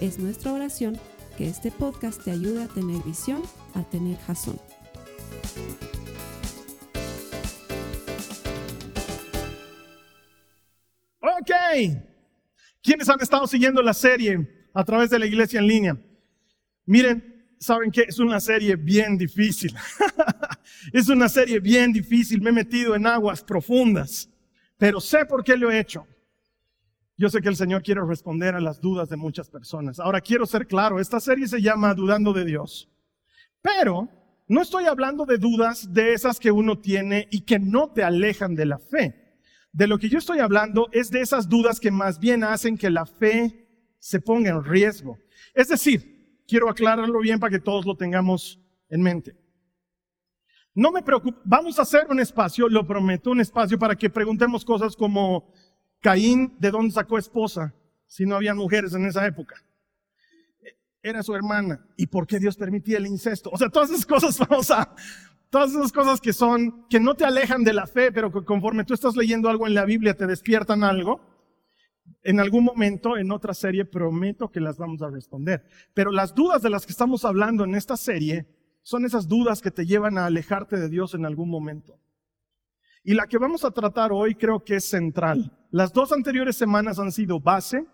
Es nuestra oración que este podcast te ayude a tener visión, a tener jazón. Ok. ¿Quiénes han estado siguiendo la serie a través de la iglesia en línea? Miren, saben que es una serie bien difícil. es una serie bien difícil. Me he metido en aguas profundas, pero sé por qué lo he hecho. Yo sé que el Señor quiere responder a las dudas de muchas personas. Ahora quiero ser claro, esta serie se llama Dudando de Dios. Pero no estoy hablando de dudas de esas que uno tiene y que no te alejan de la fe. De lo que yo estoy hablando es de esas dudas que más bien hacen que la fe se ponga en riesgo. Es decir, quiero aclararlo bien para que todos lo tengamos en mente. No me preocupa, vamos a hacer un espacio, lo prometo, un espacio para que preguntemos cosas como, Caín, ¿de dónde sacó esposa? Si no había mujeres en esa época. Era su hermana. ¿Y por qué Dios permitía el incesto? O sea, todas esas cosas vamos a, todas esas cosas que son, que no te alejan de la fe, pero que conforme tú estás leyendo algo en la Biblia te despiertan algo. En algún momento, en otra serie, prometo que las vamos a responder. Pero las dudas de las que estamos hablando en esta serie son esas dudas que te llevan a alejarte de Dios en algún momento. Y la que vamos a tratar hoy creo que es central. Las dos anteriores semanas han sido base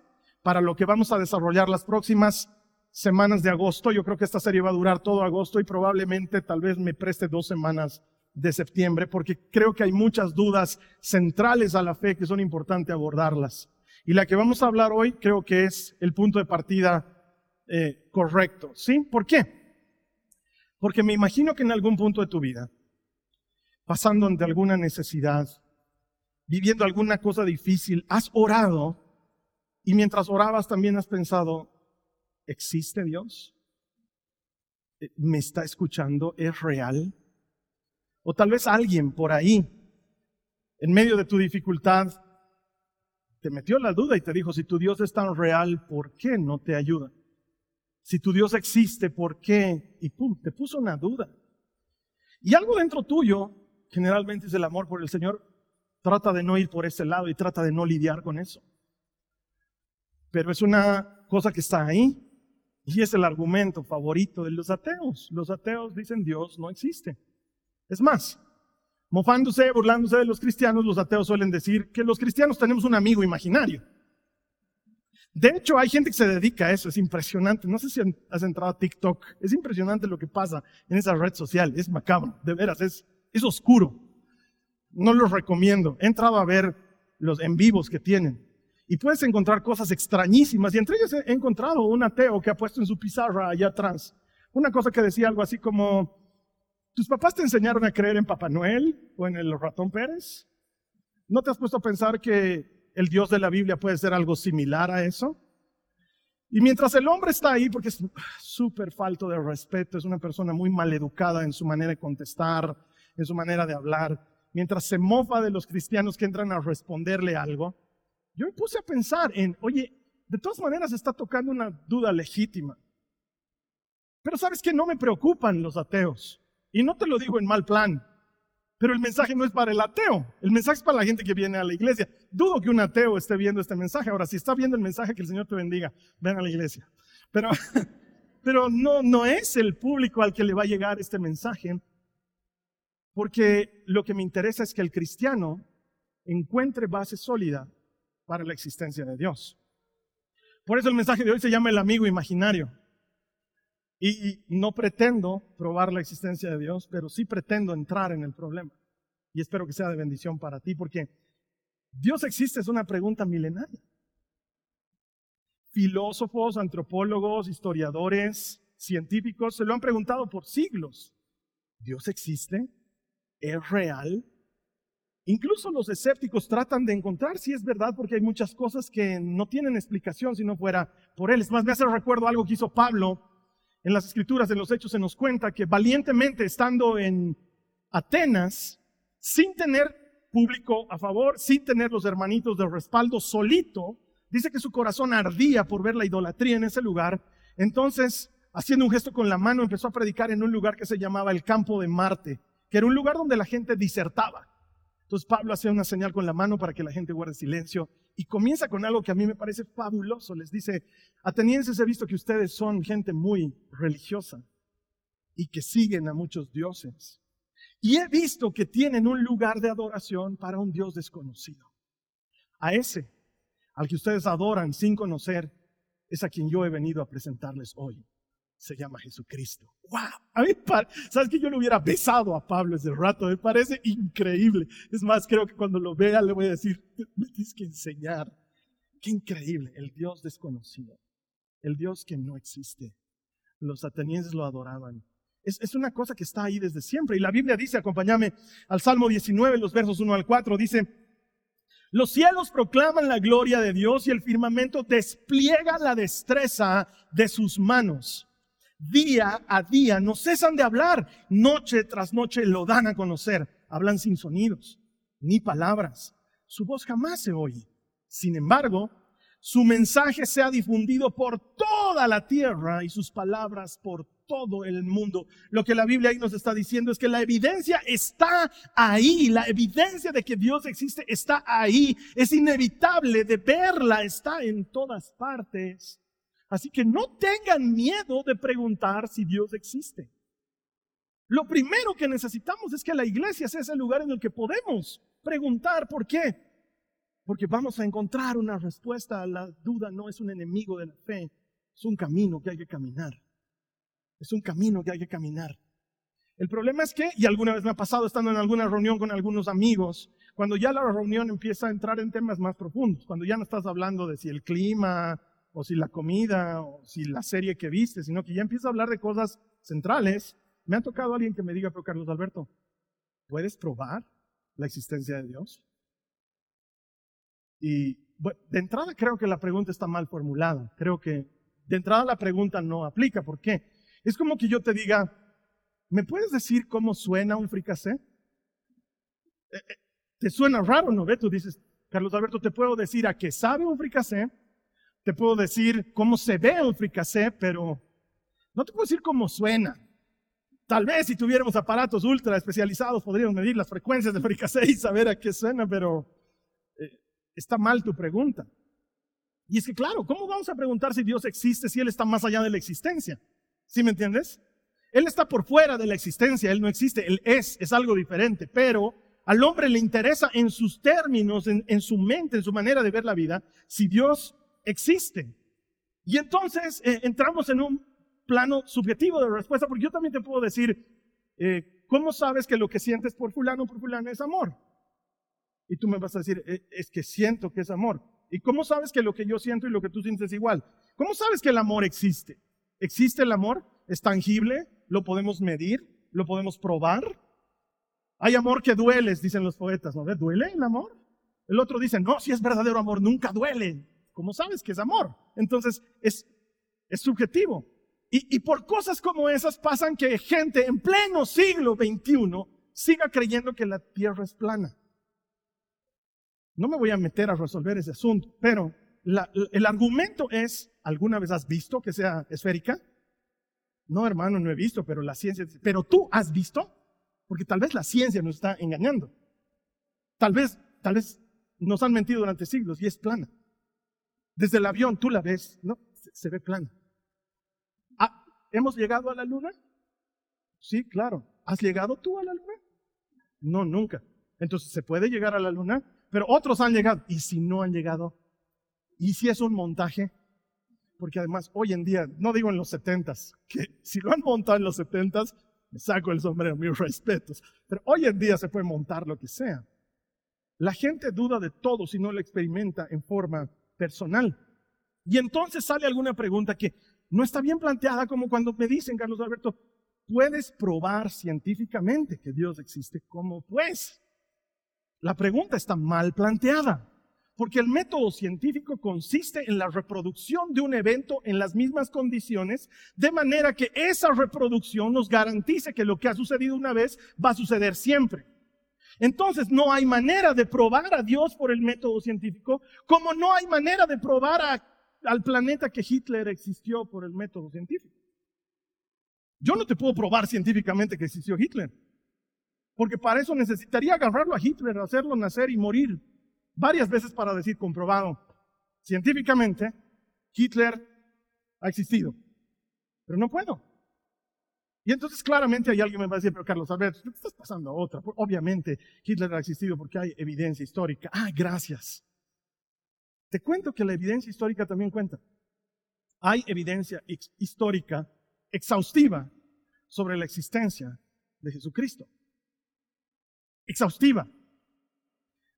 para lo que vamos a desarrollar las próximas semanas de agosto. Yo creo que esta serie va a durar todo agosto y probablemente tal vez me preste dos semanas de septiembre porque creo que hay muchas dudas centrales a la fe que son importantes abordarlas. Y la que vamos a hablar hoy creo que es el punto de partida eh, correcto. ¿Sí? ¿Por qué? Porque me imagino que en algún punto de tu vida pasando ante alguna necesidad, viviendo alguna cosa difícil, has orado y mientras orabas también has pensado, ¿existe Dios? Eh, ¿Me está escuchando? ¿Es real? O tal vez alguien por ahí, en medio de tu dificultad, te metió la duda y te dijo, si tu Dios es tan real, ¿por qué no te ayuda? Si tu Dios existe, ¿por qué? Y pum, te puso una duda. Y algo dentro tuyo generalmente es el amor por el Señor, trata de no ir por ese lado y trata de no lidiar con eso. Pero es una cosa que está ahí y es el argumento favorito de los ateos. Los ateos dicen Dios no existe. Es más, mofándose, burlándose de los cristianos, los ateos suelen decir que los cristianos tenemos un amigo imaginario. De hecho, hay gente que se dedica a eso, es impresionante. No sé si has entrado a TikTok, es impresionante lo que pasa en esa red social, es macabro, de veras, es, es oscuro. No los recomiendo. He entrado a ver los en vivos que tienen. Y puedes encontrar cosas extrañísimas. Y entre ellas he encontrado un ateo que ha puesto en su pizarra allá atrás una cosa que decía algo así como, ¿tus papás te enseñaron a creer en Papá Noel o en el ratón Pérez? ¿No te has puesto a pensar que el Dios de la Biblia puede ser algo similar a eso? Y mientras el hombre está ahí, porque es súper falto de respeto, es una persona muy maleducada en su manera de contestar, en su manera de hablar, mientras se mofa de los cristianos que entran a responderle algo, yo me puse a pensar en, oye, de todas maneras está tocando una duda legítima. Pero sabes que no me preocupan los ateos. Y no te lo digo en mal plan. Pero el mensaje no es para el ateo. El mensaje es para la gente que viene a la iglesia. Dudo que un ateo esté viendo este mensaje. Ahora, si está viendo el mensaje, que el Señor te bendiga. Ven a la iglesia. Pero, pero no, no es el público al que le va a llegar este mensaje. Porque lo que me interesa es que el cristiano encuentre base sólida para la existencia de Dios. Por eso el mensaje de hoy se llama el amigo imaginario. Y, no pretendo probar la existencia de Dios, pero sí pretendo entrar en el problema. Y espero que sea de bendición para ti, porque Dios existe es una pregunta milenaria. Filósofos, antropólogos, historiadores, científicos se lo han preguntado por siglos. ¿Dios existe? ¿Es real? Incluso los escépticos tratan de encontrar si es verdad porque hay muchas cosas que no tienen explicación si no fuera por él. Es más, me hace recuerdo algo que hizo Pablo en las escrituras, en los hechos, se nos cuenta que valientemente estando en Atenas, sin tener público a favor, sin tener los hermanitos de respaldo, solito, dice que su corazón ardía por ver la idolatría en ese lugar. Entonces, haciendo un gesto con la mano, empezó a predicar en un lugar que se llamaba el campo de Marte, que era un lugar donde la gente disertaba. Entonces Pablo hace una señal con la mano para que la gente guarde silencio y comienza con algo que a mí me parece fabuloso. Les dice, atenienses he visto que ustedes son gente muy religiosa y que siguen a muchos dioses. Y he visto que tienen un lugar de adoración para un Dios desconocido. A ese, al que ustedes adoran sin conocer, es a quien yo he venido a presentarles hoy se llama Jesucristo. ¡Wow! A mí, ¿sabes que yo lo hubiera besado a Pablo ese rato? Me parece increíble. Es más, creo que cuando lo vea le voy a decir, me tienes que enseñar. Qué increíble, el Dios desconocido, el Dios que no existe. Los atenienses lo adoraban. Es, es, una cosa que está ahí desde siempre. Y la Biblia dice, acompáñame al Salmo 19, los versos 1 al 4, dice, los cielos proclaman la gloria de Dios y el firmamento despliega la destreza de sus manos día a día, no cesan de hablar, noche tras noche lo dan a conocer, hablan sin sonidos, ni palabras, su voz jamás se oye. Sin embargo, su mensaje se ha difundido por toda la tierra y sus palabras por todo el mundo. Lo que la Biblia ahí nos está diciendo es que la evidencia está ahí, la evidencia de que Dios existe está ahí, es inevitable de verla, está en todas partes. Así que no tengan miedo de preguntar si Dios existe. Lo primero que necesitamos es que la iglesia sea ese lugar en el que podemos preguntar por qué. Porque vamos a encontrar una respuesta. La duda no es un enemigo de la fe, es un camino que hay que caminar. Es un camino que hay que caminar. El problema es que, y alguna vez me ha pasado estando en alguna reunión con algunos amigos, cuando ya la reunión empieza a entrar en temas más profundos, cuando ya no estás hablando de si el clima, o si la comida, o si la serie que viste, sino que ya empieza a hablar de cosas centrales. Me ha tocado alguien que me diga, pero Carlos Alberto, ¿puedes probar la existencia de Dios? Y de entrada creo que la pregunta está mal formulada. Creo que de entrada la pregunta no aplica. ¿Por qué? Es como que yo te diga, ¿me puedes decir cómo suena un fricasé? Eh, eh, ¿Te suena raro, no? Ve, tú dices, Carlos Alberto, te puedo decir a qué sabe un fricasé, te puedo decir cómo se ve un fricasé, pero no te puedo decir cómo suena. Tal vez si tuviéramos aparatos ultra especializados podríamos medir las frecuencias del fricasé y saber a qué suena, pero eh, está mal tu pregunta. Y es que claro, ¿cómo vamos a preguntar si Dios existe si Él está más allá de la existencia? ¿Sí me entiendes? Él está por fuera de la existencia, Él no existe, Él es, es algo diferente, pero al hombre le interesa en sus términos, en, en su mente, en su manera de ver la vida, si Dios existen. Y entonces eh, entramos en un plano subjetivo de respuesta, porque yo también te puedo decir, eh, ¿cómo sabes que lo que sientes por fulano por fulano es amor? Y tú me vas a decir, eh, es que siento que es amor. ¿Y cómo sabes que lo que yo siento y lo que tú sientes es igual? ¿Cómo sabes que el amor existe? ¿Existe el amor? ¿Es tangible? ¿Lo podemos medir? ¿Lo podemos probar? Hay amor que duele, dicen los poetas, ¿no? ¿Duele el amor? El otro dice, no, si es verdadero amor, nunca duele. ¿Cómo sabes que es amor? Entonces es, es subjetivo. Y, por cosas como esas pasan que gente en pleno siglo XXI siga creyendo que la Tierra es plana. No me voy a meter a resolver ese asunto, pero el argumento es, ¿alguna vez has visto que sea esférica? No, hermano, no he visto, pero la ciencia, pero tú has visto, porque tal vez la ciencia nos está engañando. Tal vez, tal vez nos han mentido durante siglos y es plana. Desde el avión tú la ves, ¿no? Se, ve plana. Ah, ¿Hemos llegado a la luna? Sí, claro. ¿Has llegado tú a la luna? No, nunca. Entonces se puede llegar a la luna, pero otros han llegado. ¿Y si no han llegado? ¿Y si es un montaje? Porque además hoy en día, no digo en los setentas, que si lo han montado en los setentas, me saco el sombrero, mis respetos. Pero hoy en día se puede montar lo que sea. La gente duda de todo si no lo experimenta en forma personal. Y entonces sale alguna pregunta que no está bien planteada como cuando me dicen, Carlos Alberto, ¿puedes probar científicamente que Dios existe? ¿Cómo pues? La pregunta está mal planteada, porque el método científico consiste en la reproducción de un evento en las mismas condiciones, de manera que esa reproducción nos garantice que lo que ha sucedido una vez va a suceder siempre. Entonces no hay manera de probar a Dios por el método científico, como no hay manera de probar al planeta que Hitler existió por el método científico. Yo no te puedo probar científicamente que existió Hitler, porque para eso necesitaría agarrarlo a Hitler, hacerlo nacer y morir varias veces para decir comprobado científicamente, Hitler ha existido. Pero no puedo. Y entonces claramente hay alguien que me va a decir, pero Carlos Alberto, te estás pasando a otra. Obviamente Hitler ha existido porque hay evidencia histórica. Ah, gracias. Te cuento que la evidencia histórica también cuenta. Hay evidencia histórica exhaustiva sobre la existencia de Jesucristo. Exhaustiva.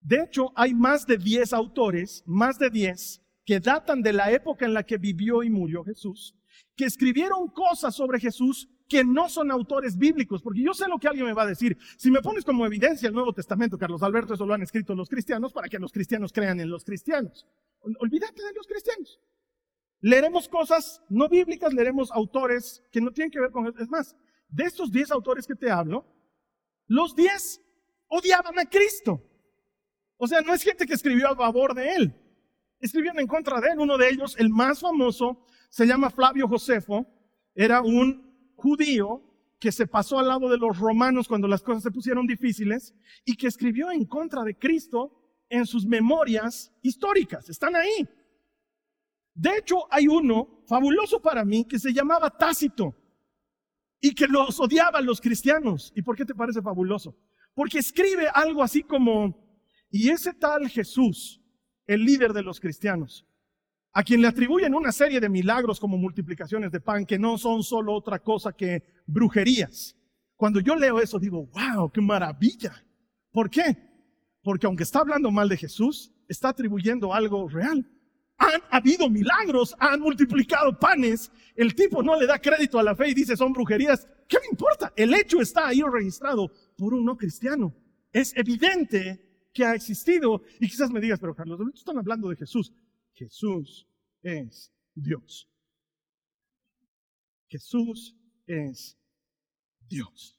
De hecho, hay más de 10 autores, más de 10, que datan de la época en la que vivió y murió Jesús, que escribieron cosas sobre Jesús que no son autores bíblicos, porque yo sé lo que alguien me va a decir. Si me pones como evidencia el Nuevo Testamento, Carlos Alberto, eso lo han escrito los cristianos para que los cristianos crean en los cristianos. Olvídate de los cristianos. Leeremos cosas no bíblicas, leeremos autores que no tienen que ver con... Es más, de estos 10 autores que te hablo, los 10 odiaban a Cristo. O sea, no es gente que escribió a favor de él. Escribieron en contra de él. Uno de ellos, el más famoso, se llama Flavio Josefo. Era un judío que se pasó al lado de los romanos cuando las cosas se pusieron difíciles y que escribió en contra de Cristo en sus memorias históricas. Están ahí. De hecho, hay uno fabuloso para mí que se llamaba Tácito y que los odiaba a los cristianos. ¿Y por qué te parece fabuloso? Porque escribe algo así como, y ese tal Jesús, el líder de los cristianos, a quien le atribuyen una serie de milagros como multiplicaciones de pan, que no son solo otra cosa que brujerías. Cuando yo leo eso digo, wow, qué maravilla. ¿Por qué? Porque aunque está hablando mal de Jesús, está atribuyendo algo real. Han habido milagros, han multiplicado panes. El tipo no le da crédito a la fe y dice son brujerías. ¿Qué me importa? El hecho está ahí registrado por un no cristiano. Es evidente que ha existido. Y quizás me digas, pero Carlos, están hablando de Jesús. Jesús es Dios. Jesús es Dios.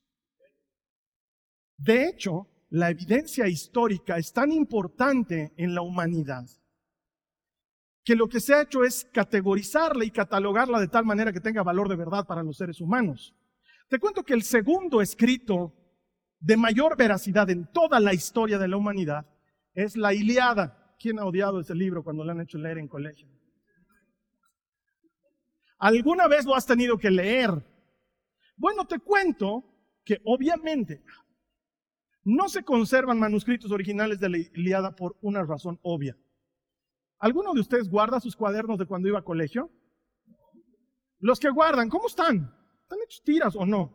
De hecho, la evidencia histórica es tan importante en la humanidad que lo que se ha hecho es categorizarla y catalogarla de tal manera que tenga valor de verdad para los seres humanos. Te cuento que el segundo escrito de mayor veracidad en toda la historia de la humanidad es la Iliada. ¿Quién ha odiado ese libro cuando lo han hecho leer en colegio? ¿Alguna vez lo has tenido que leer? Bueno, te cuento que obviamente no se conservan manuscritos originales de la Iliada por una razón obvia. ¿Alguno de ustedes guarda sus cuadernos de cuando iba a colegio? Los que guardan, ¿cómo están? ¿Están hechos tiras o no?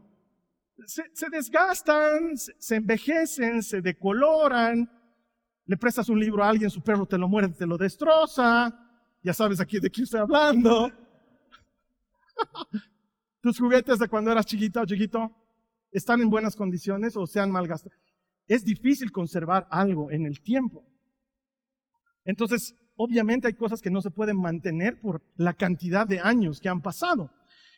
Se, desgastan, se, envejecen, se decoloran. Le prestas un libro a alguien, su perro te lo muerde, te lo destroza. Ya sabes aquí de quién estoy hablando. Tus juguetes de cuando eras chiquita o chiquito están en buenas condiciones o se han malgastado. Es difícil conservar algo en el tiempo. Entonces, obviamente hay cosas que no se pueden mantener por la cantidad de años que han pasado.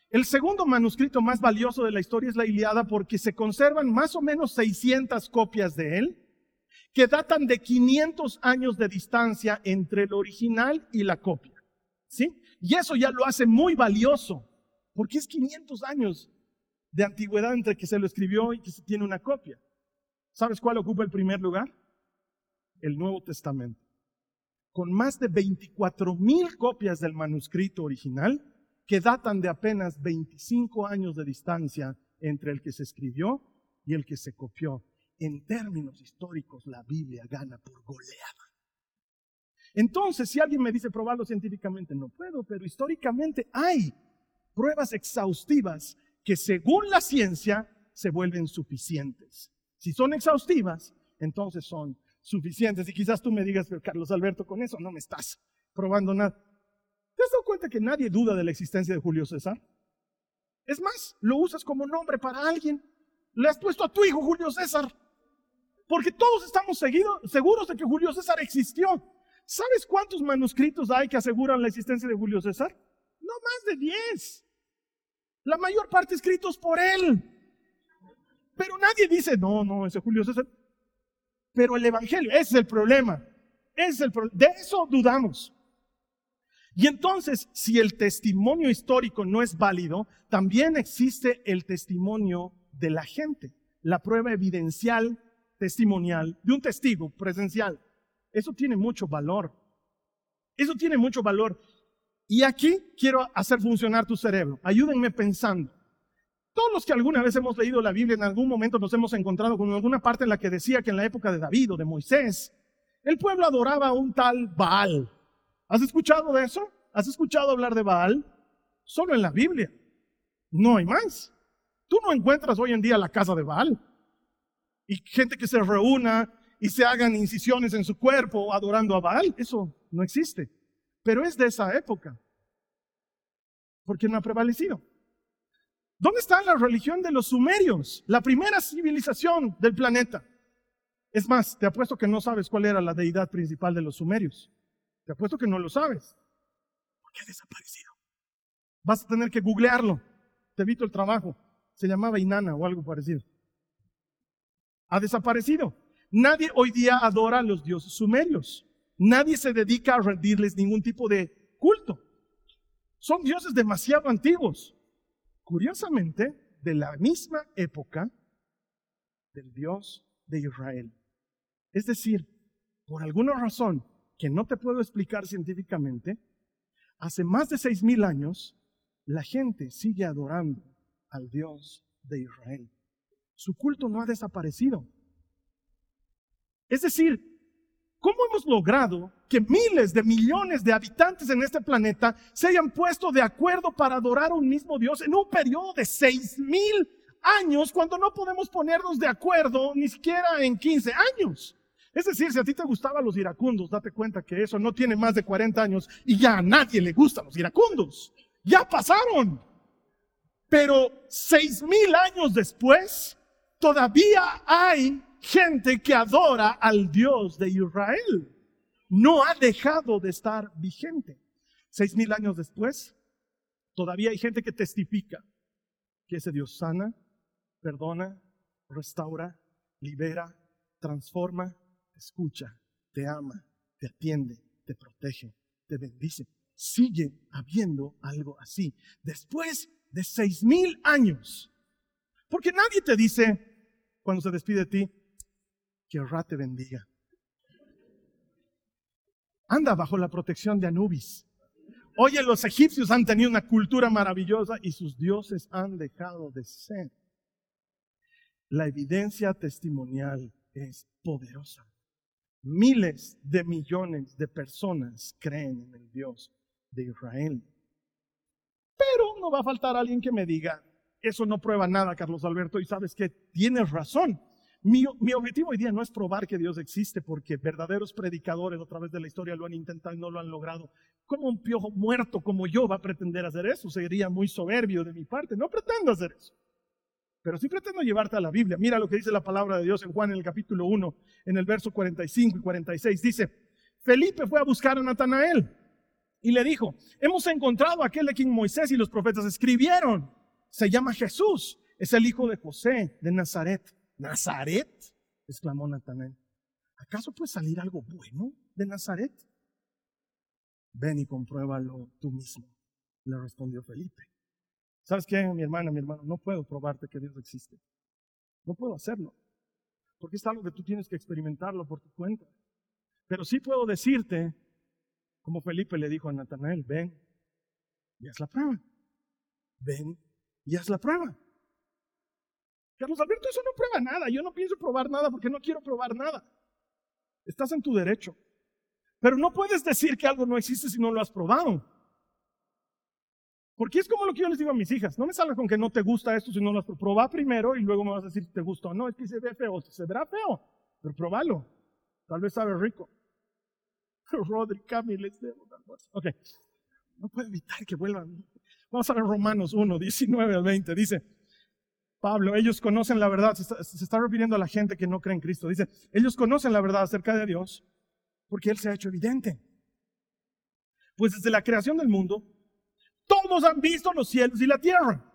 El segundo manuscrito más valioso de la historia es la Iliada porque se conservan más o menos 600 copias de él que datan de 500 años de distancia entre el original y la copia. ¿Sí? Y eso ya lo hace muy valioso porque es 500 años de antigüedad entre que se lo escribió y que se tiene una copia. ¿Sabes cuál ocupa el primer lugar? El Nuevo Testamento. Con más de 24 mil copias del manuscrito original, que datan de apenas 25 años de distancia entre el que se escribió y el que se copió. En términos históricos, la Biblia gana por goleada. Entonces, si alguien me dice probarlo científicamente, no puedo, pero históricamente hay pruebas exhaustivas que según la ciencia se vuelven suficientes. Si son exhaustivas, entonces son suficientes. Y quizás tú me digas, pero Carlos Alberto, con eso no me estás probando nada. ¿Te has dado cuenta que nadie duda de la existencia de Julio César? Es más, lo usas como nombre para alguien. Le has puesto a tu hijo Julio César. Porque todos estamos seguros de que Julio César existió. ¿Sabes cuántos manuscritos hay que aseguran la existencia de Julio César? No más de 10. La mayor parte escritos por él. Pero nadie dice, no, no, ese Julio César. Pero el Evangelio, ese es el problema. es el De eso dudamos. Y entonces, si el testimonio histórico no es válido, también existe el testimonio de la gente, la prueba evidencial, testimonial, de un testigo presencial. Eso tiene mucho valor. Eso tiene mucho valor. Y aquí quiero hacer funcionar tu cerebro. Ayúdenme pensando. Todos los que alguna vez hemos leído la Biblia, en algún momento nos hemos encontrado con alguna parte en la que decía que en la época de David o de Moisés, el pueblo adoraba a un tal Baal. ¿Has escuchado de eso? ¿Has escuchado hablar de Baal? Solo en la Biblia. No hay más. Tú no encuentras hoy en día la casa de Baal. Y gente que se reúna y se hagan incisiones en su cuerpo adorando a Baal. Eso no existe. Pero es de esa época. Porque no ha prevalecido. ¿Dónde está la religión de los sumerios? La primera civilización del planeta. Es más, te apuesto que no sabes cuál era la deidad principal de los sumerios. Te apuesto que no lo sabes. Porque ha desaparecido. Vas a tener que googlearlo. Te evito el trabajo. Se llamaba Inanna o algo parecido. Ha desaparecido. Nadie hoy día adora a los dioses sumerios. Nadie se dedica a rendirles ningún tipo de culto. Son dioses demasiado antiguos curiosamente, de la misma época del Dios de Israel. Es decir, por alguna razón que no te puedo explicar científicamente, hace más de seis mil años la gente sigue adorando al Dios de Israel. Su culto no ha desaparecido. Es decir, ¿Cómo hemos logrado que miles de millones de habitantes en este planeta se hayan puesto de acuerdo para adorar a un mismo Dios en un periodo de seis mil años cuando no podemos ponernos de acuerdo ni siquiera en 15 años? Es decir, si a ti te gustaban los iracundos, date cuenta que eso no tiene más de 40 años y ya a nadie le gustan los iracundos. Ya pasaron. Pero seis mil años después, todavía hay gente que adora al Dios de Israel. No ha dejado de estar vigente. Seis mil años después, todavía hay gente que testifica que ese Dios sana, perdona, restaura, libera, transforma, escucha, te ama, te atiende, te protege, te bendice. Sigue habiendo algo así. Después de seis mil años. Porque nadie te dice, cuando se despide de ti, que Ra te bendiga. Anda bajo la protección de Anubis. Oye, los egipcios han tenido una cultura maravillosa y sus dioses han dejado de ser. La evidencia testimonial es poderosa. Miles de millones de personas creen en el Dios de Israel. Pero no va a faltar alguien que me diga, eso no prueba nada, Carlos Alberto, y sabes que tienes razón. Mi, objetivo hoy día no es probar que Dios existe, porque verdaderos predicadores a través de la historia lo han intentado y no lo han logrado. Como un piojo muerto como yo va a pretender hacer eso? Sería muy soberbio de mi parte. No pretendo hacer eso. Pero sí pretendo llevarte a la Biblia. Mira lo que dice la palabra de Dios en Juan en el capítulo 1, en el verso 45 y 46. Dice, Felipe fue a buscar a Natanael y le dijo, hemos encontrado a aquel de quien Moisés y los profetas escribieron. Se llama Jesús, es el hijo de José de Nazaret. ¿Nazaret? exclamó Natanael. ¿Acaso puede salir algo bueno de Nazaret? Ven y compruébalo tú mismo, le respondió Felipe. ¿Sabes qué, mi hermana, mi hermano? No puedo probarte que Dios existe. No puedo hacerlo. Porque es algo que tú tienes que experimentarlo por tu cuenta. Pero sí puedo decirte, como Felipe le dijo a Natanael, ven y haz la prueba. Ven y haz la prueba. Carlos Alberto, eso no prueba nada. Yo no pienso probar nada porque no quiero probar nada. Estás en tu derecho. Pero no puedes decir que algo no existe si no lo has probado. Porque es como lo que yo les digo a mis hijas. No me salgas con que no te gusta esto si no lo has probado. Probá primero y luego me vas a decir si te gusta o no. Es que se ve feo. Se verá feo. Pero probalo. Tal vez sabe rico. Rodri, Camille, Ok. No puedo evitar que vuelvan. Vamos a ver Romanos 1, 19 al 20. Dice, Pablo, ellos conocen la verdad, se está, refiriendo a la gente que no cree en Cristo. Dice, ellos conocen la verdad acerca de Dios porque Él se ha hecho evidente. Pues desde la creación del mundo, todos han visto los cielos y la tierra.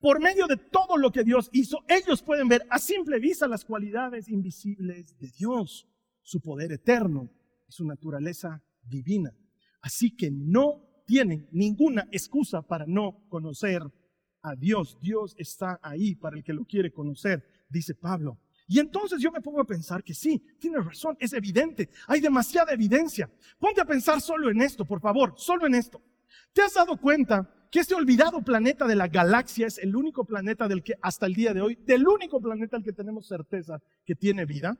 Por medio de todo lo que Dios hizo, ellos pueden ver a simple vista las cualidades invisibles de Dios, su poder eterno y su naturaleza divina. Así que no tienen ninguna excusa para no conocer a Dios. Dios está ahí para el que lo quiere conocer, dice Pablo. Y entonces yo me pongo a pensar que sí, tienes razón, es evidente, hay demasiada evidencia. Ponte a pensar solo en esto, por favor, solo en esto. ¿Te has dado cuenta que este olvidado planeta de la galaxia es el único planeta del que hasta el día de hoy, del único planeta al que tenemos certeza que tiene vida?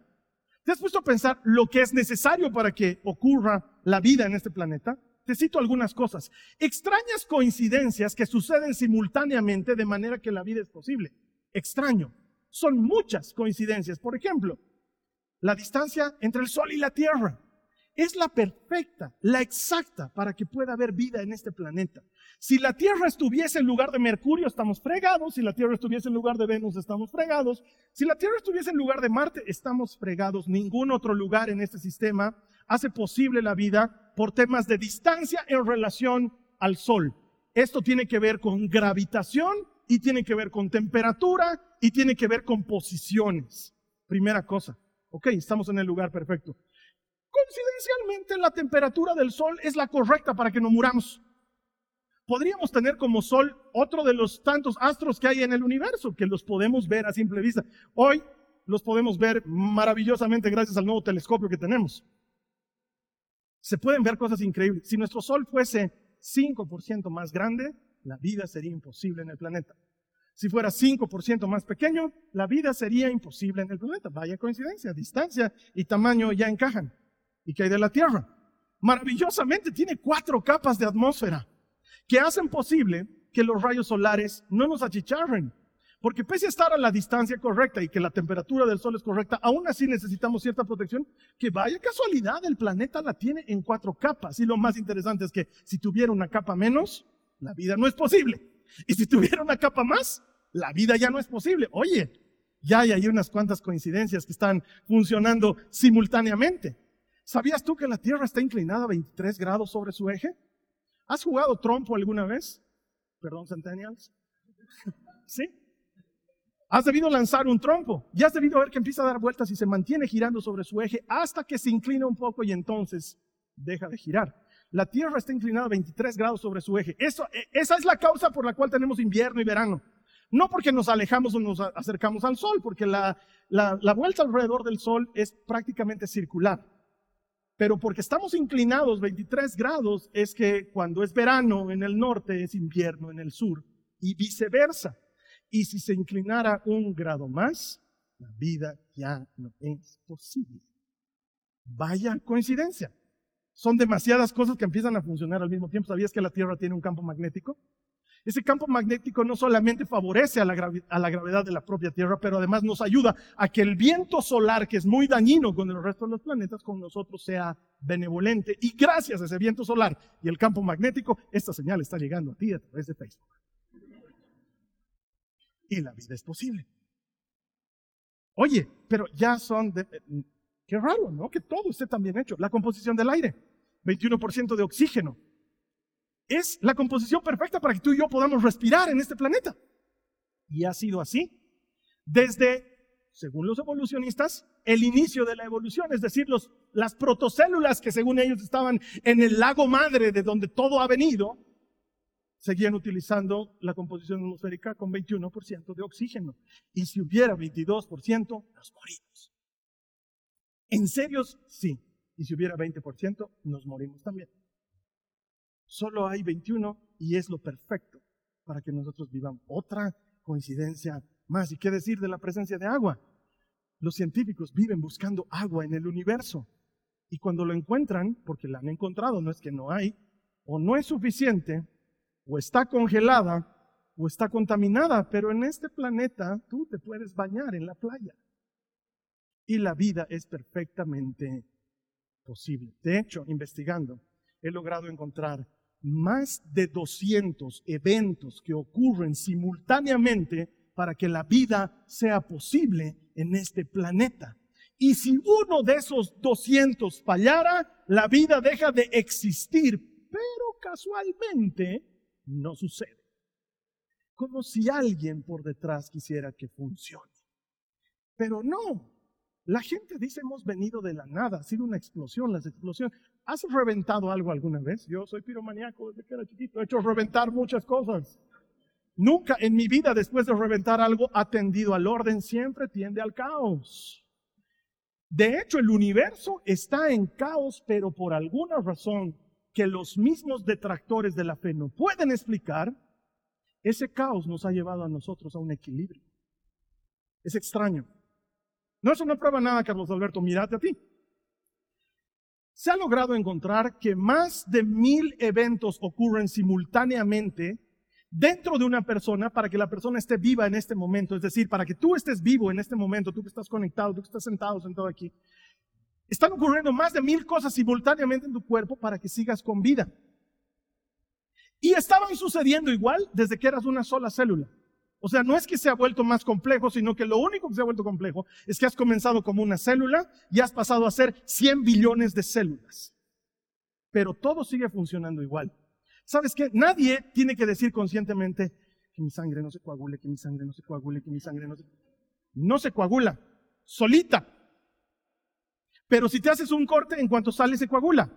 ¿Te has puesto a pensar lo que es necesario para que ocurra la vida en este planeta? Te cito algunas cosas. Extrañas coincidencias que suceden simultáneamente de manera que la vida es posible. Extraño. Son muchas coincidencias. Por ejemplo, la distancia entre el Sol y la Tierra es la perfecta, la exacta para que pueda haber vida en este planeta. Si la Tierra estuviese en lugar de Mercurio, estamos fregados. Si la Tierra estuviese en lugar de Venus, estamos fregados. Si la Tierra estuviese en lugar de Marte, estamos fregados. Ningún otro lugar en este sistema hace posible la vida por temas de distancia en relación al Sol. Esto tiene que ver con gravitación y tiene que ver con temperatura y tiene que ver con posiciones. Primera cosa. Ok, estamos en el lugar perfecto. Coincidencialmente, la temperatura del Sol es la correcta para que no muramos. Podríamos tener como Sol otro de los tantos astros que hay en el universo, que los podemos ver a simple vista. Hoy los podemos ver maravillosamente gracias al nuevo telescopio que tenemos. Se pueden ver cosas increíbles. Si nuestro Sol fuese 5% más grande, la vida sería imposible en el planeta. Si fuera 5% más pequeño, la vida sería imposible en el planeta. Vaya coincidencia, distancia y tamaño ya encajan. ¿Y qué hay de la Tierra? Maravillosamente tiene cuatro capas de atmósfera que hacen posible que los rayos solares no nos achicharren. Porque pese a estar a la distancia correcta y que la temperatura del Sol es correcta, aún así necesitamos cierta protección, que vaya casualidad, el planeta la tiene en cuatro capas. Y lo más interesante es que si tuviera una capa menos, la vida no es posible. Y si tuviera una capa más, la vida ya no es posible. Oye, ya hay ahí unas cuantas coincidencias que están funcionando simultáneamente. ¿Sabías tú que la Tierra está inclinada 23 grados sobre su eje? ¿Has jugado trompo alguna vez? Perdón, Centennials. ¿Sí? Has debido lanzar un trompo y has debido ver que empieza a dar vueltas y se mantiene girando sobre su eje hasta que se inclina un poco y entonces deja de girar la Tierra está inclinada 23 grados sobre su eje. E, esa es la causa por la cual tenemos invierno y verano. No porque nos alejamos o nos acercamos al Sol, porque la, la vuelta alrededor del Sol es prácticamente circular. Pero porque estamos inclinados 23 grados es que cuando es verano en el norte es invierno en el sur y viceversa. Y si se inclinara un grado más, la vida ya no es posible. Vaya coincidencia. Son demasiadas cosas que empiezan a funcionar al mismo tiempo. ¿Sabías que la Tierra tiene un campo magnético? Ese campo magnético no solamente favorece a la, gravedad de la propia Tierra, pero además nos ayuda a que el viento solar, que es muy dañino con el resto de los planetas, con nosotros sea benevolente. Y gracias a ese viento solar y el campo magnético, esta señal está llegando a ti a través de Facebook. Y la vida es posible. Oye, pero ya son de, Qué raro, ¿no? Que todo esté tan bien hecho. La composición del aire, 21% de oxígeno. Es la composición perfecta para que tú y yo podamos respirar en este planeta. Y ha sido así desde, según los evolucionistas, el inicio de la evolución, es decir, los, las protocélulas que según ellos estaban en el lago madre de donde todo ha venido, seguían utilizando la composición atmosférica con 21% de oxígeno. Y si hubiera 22%, nos morimos. En serios, sí. Y si hubiera 20%, nos morimos también. Solo hay 21 y es lo perfecto para que nosotros vivamos. Otra coincidencia más. ¿Y qué decir de la presencia de agua? Los científicos viven buscando agua en el universo. Y cuando lo encuentran, porque la han encontrado, no es que no hay, o no es suficiente, o está congelada, o está contaminada, pero en este planeta tú te puedes bañar en la playa y la vida es perfectamente posible. De hecho, investigando, he logrado encontrar más de 200 eventos que ocurren simultáneamente para que la vida sea posible en este planeta. Y si uno de esos 200 fallara, la vida deja de existir, pero casualmente no sucede. Como si alguien por detrás quisiera que funcione. Pero no. La gente dice hemos venido de la nada, ha sido una explosión, las explosiones. ¿Has reventado algo alguna vez? Yo soy piromaníaco desde que era chiquito, he hecho reventar muchas cosas. Nunca en mi vida después de reventar algo ha tendido al orden, siempre tiende al caos. De hecho, el universo está en caos, pero por alguna razón que los mismos detractores de la fe no pueden explicar, ese caos nos ha llevado a nosotros a un equilibrio. Es extraño. No, eso no prueba nada, Carlos Alberto, mírate a ti. Se ha logrado encontrar que más de mil eventos ocurren simultáneamente dentro de una persona para que la persona esté viva en este momento, es decir, para que tú estés vivo en este momento, tú que estás conectado, tú que estás sentado, sentado aquí. Están ocurriendo más de mil cosas simultáneamente en tu cuerpo para que sigas con vida. Y estaban sucediendo igual desde que eras una sola célula. O sea, no es que se ha vuelto más complejo, sino que lo único que se ha vuelto complejo es que has comenzado como una célula y has pasado a ser 100 billones de células. Pero todo sigue funcionando igual. ¿Sabes qué? Nadie tiene que decir conscientemente que mi sangre no se coagule, que mi sangre no se coagule, que mi sangre no se... No se coagula, solita. Pero si te haces un corte, en cuanto sale se coagula.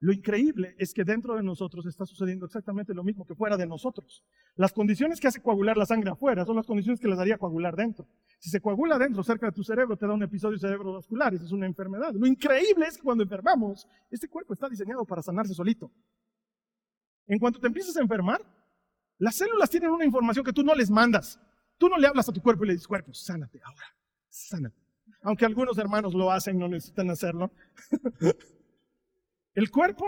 Lo increíble es que dentro de nosotros está sucediendo exactamente lo mismo que fuera de nosotros. Las condiciones que hace coagular la sangre afuera son las condiciones que las haría coagular dentro. Si se coagula dentro, cerca de tu cerebro, te da un episodio cerebrovascular, esa es una enfermedad. Lo increíble es que cuando enfermamos, este cuerpo está diseñado para sanarse solito. En cuanto te empiezas a enfermar, las células tienen una información que tú no les mandas. Tú no le hablas a tu cuerpo y le dices, cuerpo, sánate ahora, sánate. Aunque algunos hermanos lo hacen, no necesitan hacerlo. El cuerpo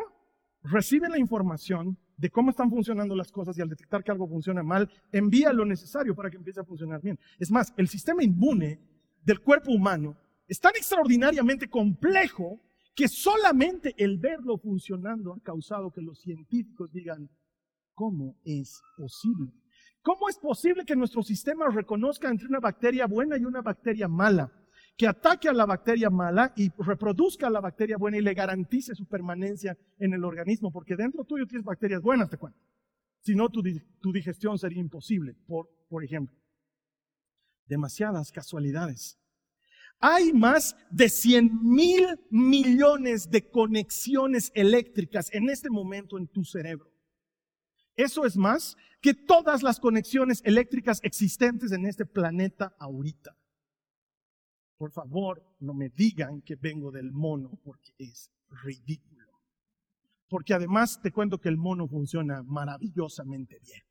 recibe la información de cómo están funcionando las cosas y al detectar que algo funciona mal, envía lo necesario para que empiece a funcionar bien. Es más, el sistema inmune del cuerpo humano es tan extraordinariamente complejo que solamente el verlo funcionando ha causado que los científicos digan, ¿cómo es posible? ¿Cómo es posible que nuestro sistema reconozca entre una bacteria buena y una bacteria mala? Que ataque a la bacteria mala y reproduzca a la bacteria buena y le garantice su permanencia en el organismo, porque dentro tuyo tienes bacterias buenas, te cuento. Si no, tu, tu digestión sería imposible, por, por ejemplo. Demasiadas casualidades. Hay más de 100 mil millones de conexiones eléctricas en este momento en tu cerebro. Eso es más que todas las conexiones eléctricas existentes en este planeta ahorita. Por favor, no me digan que vengo del mono porque es ridículo. Porque además te cuento que el mono funciona maravillosamente bien,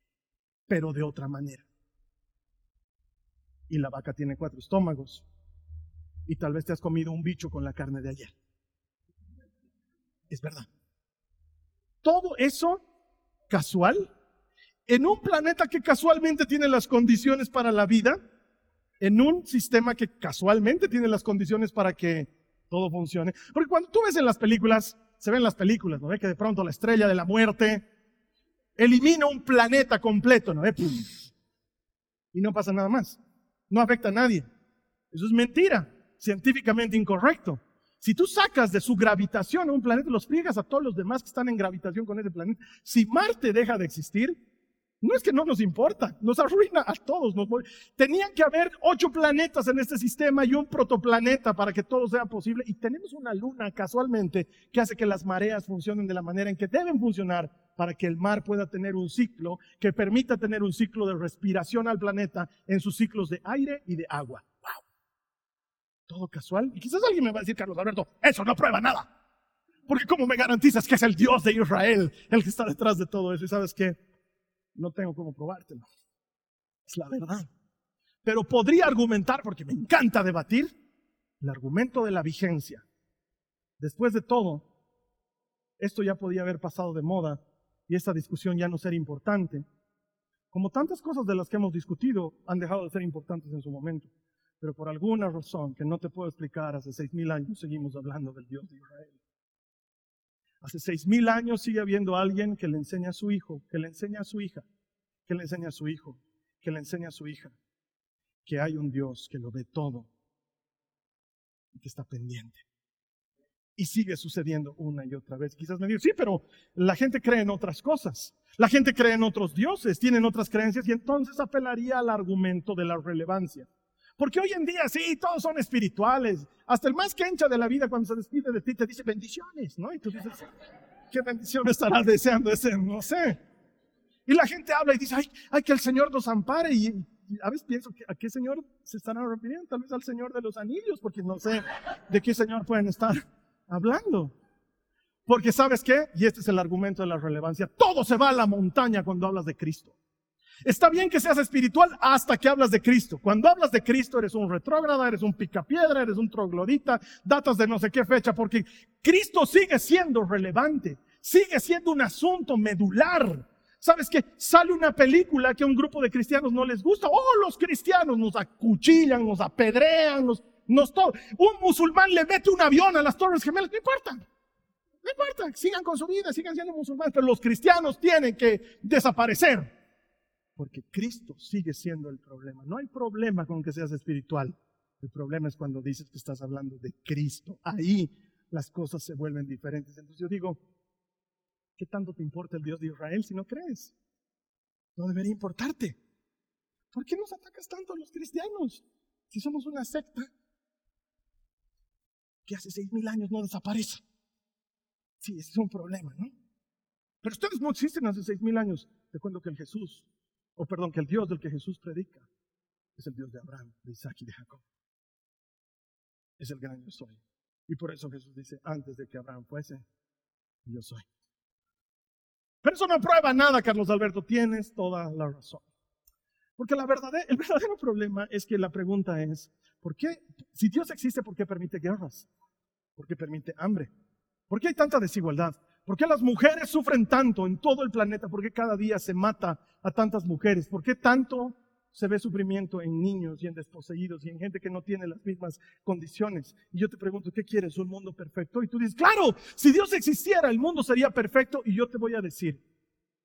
pero de otra manera. Y la vaca tiene cuatro estómagos, y tal vez te has comido un bicho con la carne de ayer. Es verdad. Todo eso casual, en un planeta que casualmente tiene las condiciones para la vida, en un sistema que casualmente tiene las condiciones para que todo funcione. Porque cuando tú ves en las películas, se ven las películas, ¿no? ve Que de pronto la estrella de la muerte elimina un planeta completo, ¿no? Y no pasa nada más. No afecta a nadie. Eso es mentira científicamente incorrecto. Si tú sacas de su gravitación a un planeta, los friegas a todos los demás que están en gravitación con ese planeta. Si Marte deja de existir, no es que no nos importa, nos arruina a todos. Nos... Tenían que haber ocho planetas en este sistema y un protoplaneta para que todo sea posible. Y tenemos una luna casualmente que hace que las mareas funcionen de la manera en que deben funcionar para que el mar pueda tener un ciclo que permita tener un ciclo de respiración al planeta en sus ciclos de aire y de agua todo casual. Y quizás alguien me va a decir, Carlos Alberto, eso no prueba nada. Porque ¿cómo me garantizas que es el Dios de Israel el que está detrás de todo eso? Y sabes que no tengo cómo probártelo. Es la verdad. Pero podría argumentar, porque me encanta debatir, el argumento de la vigencia. Después de todo, esto ya podía haber pasado de moda y esta discusión ya no ser importante. Como tantas cosas de las que hemos discutido han dejado de ser importantes en su momento. Pero por alguna razón que no te puedo explicar, hace seis mil años seguimos hablando del Dios de Israel. Hace seis mil años sigue habiendo alguien que le enseña a su hijo, que le enseña a su hija, que le enseña a su hijo, que le enseña a su hija, que hay un Dios que lo ve todo y que está pendiente. Y sigue sucediendo una y otra vez. Quizás me digan, sí, pero la gente cree en otras cosas. La gente cree en otros dioses, tienen otras creencias y entonces apelaría al argumento de la relevancia. Porque hoy en día sí, todos son espirituales. Hasta el más quencha de la vida cuando se despide de ti te dice bendiciones, ¿no? Y tú dices, ¿qué bendición estarás deseando ese? No sé. Y la gente habla y dice, ay, ay que el Señor nos ampare. Y, a veces pienso, ¿a qué Señor se están refiriendo? Tal vez al Señor de los anillos, porque no sé de qué Señor pueden estar hablando. Porque sabes qué, y este es el argumento de la relevancia, todo se va a la montaña cuando hablas de Cristo. Está bien que seas espiritual hasta que hablas de Cristo. Cuando hablas de Cristo eres un retrógrada, eres un picapiedra, eres un troglodita, datas de no sé qué fecha, porque Cristo sigue siendo relevante, sigue siendo un asunto medular. ¿Sabes qué? Sale una película que a un grupo de cristianos no les gusta. Oh, los cristianos nos acuchillan, nos apedrean, nos, nos todo. Un musulmán le mete un avión a las Torres Gemelas, no importa. No importa, sigan con su vida, sigan siendo musulmanes, pero los cristianos tienen que desaparecer. Porque Cristo sigue siendo el problema. No hay problema con que seas espiritual. El problema es cuando dices que estás hablando de Cristo. Ahí las cosas se vuelven diferentes. Entonces yo digo, ¿qué tanto te importa el Dios de Israel si no crees? No debería importarte. ¿Por qué nos atacas tanto a los cristianos? Si somos una secta que hace seis mil años no desaparece. Sí, ese es un problema, ¿no? Pero ustedes no existen hace seis mil años. Te cuento que el Jesús o perdón, que el Dios del que Jesús predica es el Dios de Abraham, de Isaac y de Jacob. Es el gran yo soy. Y por eso Jesús dice, antes de que Abraham fuese, yo soy. Pero eso no prueba nada, Carlos Alberto, tienes toda la razón. Porque la el verdadero problema es que la pregunta es, ¿por qué, si Dios existe, ¿por qué permite guerras? ¿Por qué permite hambre? ¿Por qué hay tanta desigualdad? ¿Por qué las mujeres sufren tanto en todo el planeta? ¿Por qué cada día se mata a tantas mujeres? ¿Por qué tanto se ve sufrimiento en niños y en desposeídos y en gente que no tiene las mismas condiciones? Y yo te pregunto, ¿qué quieres? ¿Un mundo perfecto? Y tú dices, claro, si Dios existiera, el mundo sería perfecto. Y yo te voy a decir,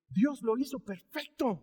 Dios lo hizo perfecto.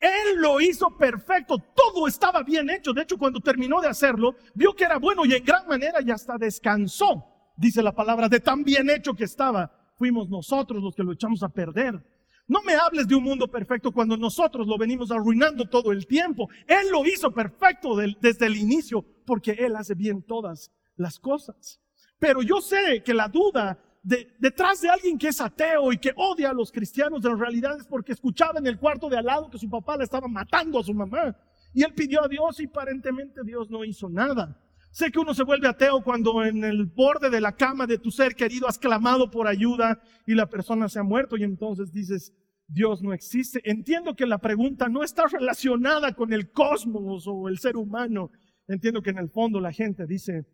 Él lo hizo perfecto, todo estaba bien hecho. De hecho, cuando terminó de hacerlo, vio que era bueno y en gran manera y hasta descansó, dice la palabra, de tan bien hecho que estaba fuimos nosotros los que lo echamos a perder. No me hables de un mundo perfecto cuando nosotros lo venimos arruinando todo el tiempo. Él lo hizo perfecto desde el inicio porque Él hace bien todas las cosas. Pero yo sé que la duda detrás de alguien que es ateo y que odia a los cristianos en realidad es porque escuchaba en el cuarto de al lado que su papá le estaba matando a su mamá. Y él pidió a Dios y aparentemente Dios no hizo nada. Sé que uno se vuelve ateo cuando en el borde de la cama de tu ser querido has clamado por ayuda y la persona se ha muerto y entonces dices, Dios no existe. Entiendo que la pregunta no está relacionada con el cosmos o el ser humano. Entiendo que en el fondo la gente dice,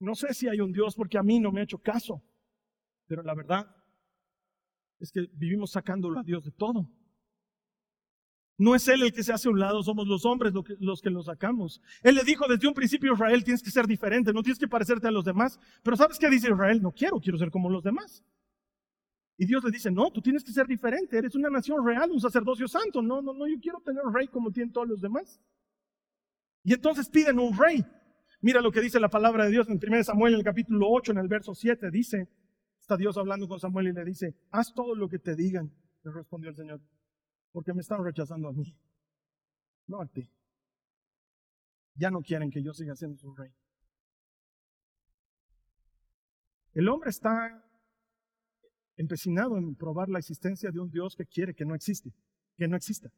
no sé si hay un Dios porque a mí no me ha hecho caso. Pero la verdad es que vivimos sacándolo a Dios de todo. No es Él el que se hace a un lado, somos los hombres los que lo sacamos. Él le dijo desde un principio Israel, tienes que ser diferente, no tienes que parecerte a los demás. Pero ¿sabes qué dice Israel? No quiero, quiero ser como los demás. Y Dios le dice, no, tú tienes que ser diferente, eres una nación real, un sacerdocio santo. No, no, no, yo quiero tener un rey como tienen todos los demás. Y entonces piden un rey. Mira lo que dice la palabra de Dios en 1 Samuel, en el capítulo 8, en el verso 7, dice, está Dios hablando con Samuel y le dice, haz todo lo que te digan, le respondió el Señor porque me están rechazando a mí, no a ti. Ya no quieren que yo siga siendo su rey. El hombre está empecinado en probar la existencia de un Dios que quiere que no existe, que no exista.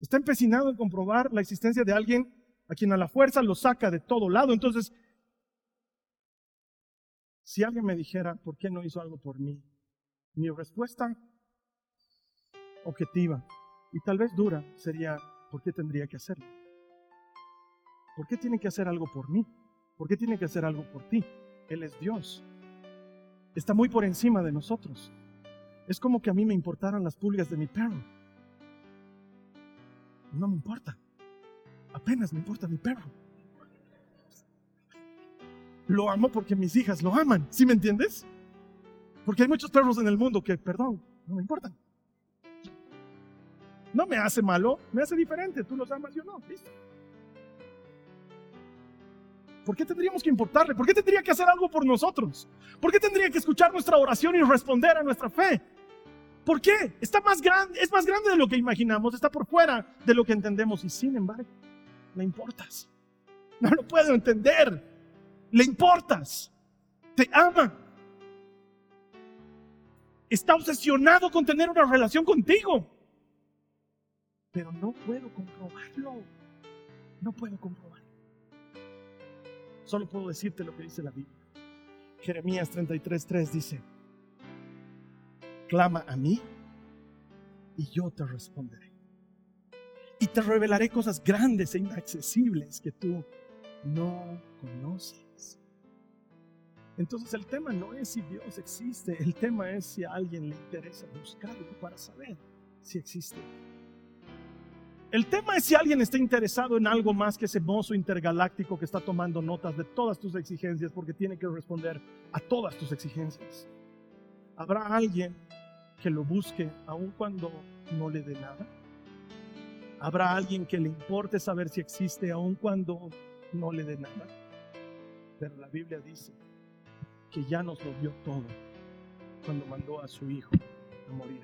Está empecinado en comprobar la existencia de alguien a quien a la fuerza lo saca de todo lado. Entonces, si alguien me dijera, ¿por qué no hizo algo por mí? Mi respuesta objetiva y tal vez dura sería, ¿por qué tendría que hacerlo? ¿Por qué tiene que hacer algo por mí? ¿Por qué tiene que hacer algo por ti? Él es Dios. Está muy por encima de nosotros. Es como que a mí me importaran las pulgas de mi perro. No me importa. Apenas me importa mi perro. Lo amo porque mis hijas lo aman. ¿Sí me entiendes? Porque hay muchos perros en el mundo que, perdón, no me importan. No me hace malo, me hace diferente. Tú los amas, yo no. ¿Por qué tendríamos que importarle? ¿Por qué tendría que hacer algo por nosotros? ¿Por qué tendría que escuchar nuestra oración y responder a nuestra fe? ¿Por qué? Está más grande, es más grande de lo que imaginamos, está por fuera de lo que entendemos y sin embargo, le importas. No lo puedo entender. Le importas. Te ama. Está obsesionado con tener una relación contigo. Pero no puedo comprobarlo. No puedo comprobarlo. Solo puedo decirte lo que dice la Biblia. Jeremías 33:3 dice, clama a mí y yo te responderé. Y te revelaré cosas grandes e inaccesibles que tú no conoces. Entonces el tema no es si Dios existe, el tema es si a alguien le interesa buscarlo para saber si existe. El tema es si alguien está interesado en algo más que ese mozo intergaláctico que está tomando notas de todas tus exigencias porque tiene que responder a todas tus exigencias. ¿Habrá alguien que lo busque aun cuando no le dé nada? ¿Habrá alguien que le importe saber si existe aun cuando no le dé nada? Pero la Biblia dice que ya nos lo dio todo cuando mandó a su Hijo a morir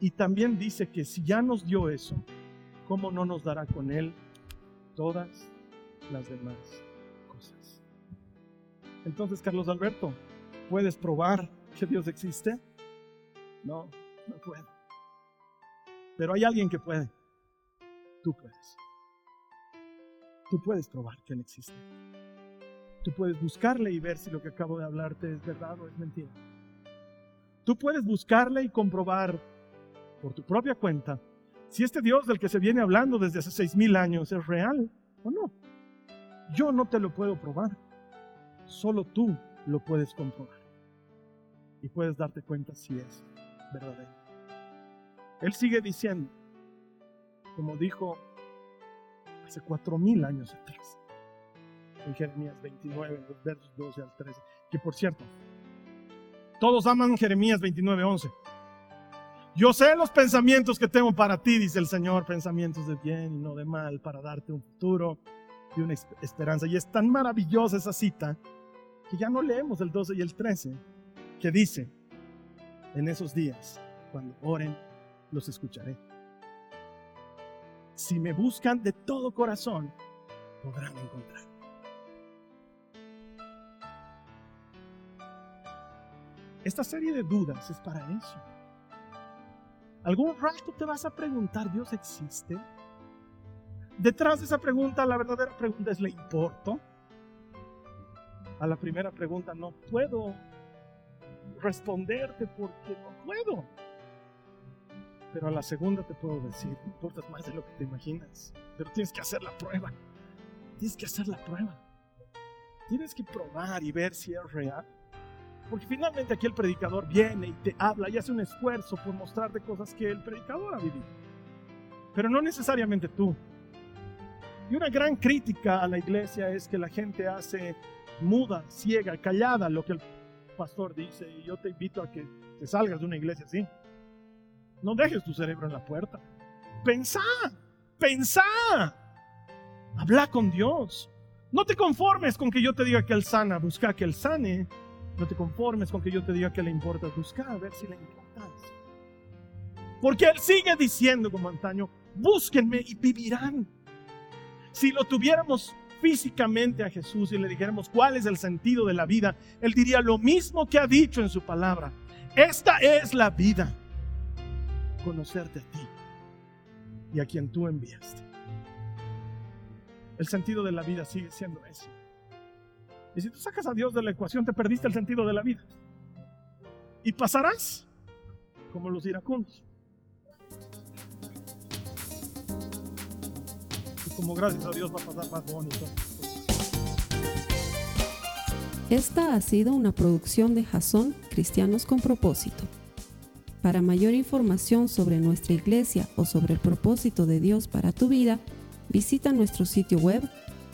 y también dice que si ya nos dio eso, ¿cómo no nos dará con Él todas las demás cosas? Entonces, Carlos Alberto, ¿puedes probar que Dios existe? No, no puedo. Pero hay alguien que puede. Tú puedes. Tú puedes probar que Él existe. Tú puedes buscarle y ver si lo que acabo de hablarte es verdad o es mentira. Tú puedes buscarle y comprobar por tu propia cuenta si este Dios del que se viene hablando desde hace seis mil años es real o no. Yo no te lo puedo probar. Solo tú lo puedes comprobar. Y puedes darte cuenta si es verdadero. Él sigue diciendo, como dijo hace cuatro mil años atrás, en Jeremías 29, versos 12 al 13, que por cierto, todos aman Jeremías 29, 11. Yo sé los pensamientos que tengo para ti, dice el Señor, pensamientos de bien y no de mal, para darte un futuro y una esperanza. Y es tan maravillosa esa cita que ya no leemos el 12 y el 13, que dice, en esos días, cuando oren, los escucharé. Si me buscan de todo corazón, podrán encontrar. Esta serie de dudas es para eso Algún rato te vas a preguntar, ¿Dios existe? Detrás de esa pregunta, la verdadera pregunta es, ¿le importo? A la primera pregunta no puedo responderte porque no puedo. Pero a la segunda te puedo decir, no importas más de lo que te imaginas, pero tienes que hacer la prueba. Tienes que hacer la prueba. Tienes que probar y ver si es real. Porque finalmente aquí el predicador viene y te habla y hace un esfuerzo por mostrarte cosas que el predicador ha vivido. Pero no necesariamente tú. Y una gran crítica a la iglesia es que la gente hace muda, ciega, callada lo que el pastor dice. Y yo te invito a que te salgas de una iglesia así. No dejes tu cerebro en la puerta. Pensá, pensá. Habla con Dios. No te conformes con que yo te diga que Él sana. Busca que Él sane no te conformes con que yo te diga que le importa. Busca a ver si le importas. Porque Él sigue diciendo como antaño, búsquenme y vivirán. Si lo tuviéramos físicamente a Jesús y le dijéramos cuál es el sentido de la vida, Él diría lo mismo que ha dicho en su palabra. Esta es la vida. Conocerte a ti y a quien tú enviaste. El sentido de la vida sigue siendo ese. Y si tú sacas a Dios de la ecuación, te perdiste el sentido de la vida. Y pasarás como los iracundos. Y como gracias a Dios va a pasar más bonito. Esta ha sido una producción de Jason Cristianos con Propósito. Para mayor información sobre nuestra iglesia o sobre el propósito de Dios para tu vida, visita nuestro sitio web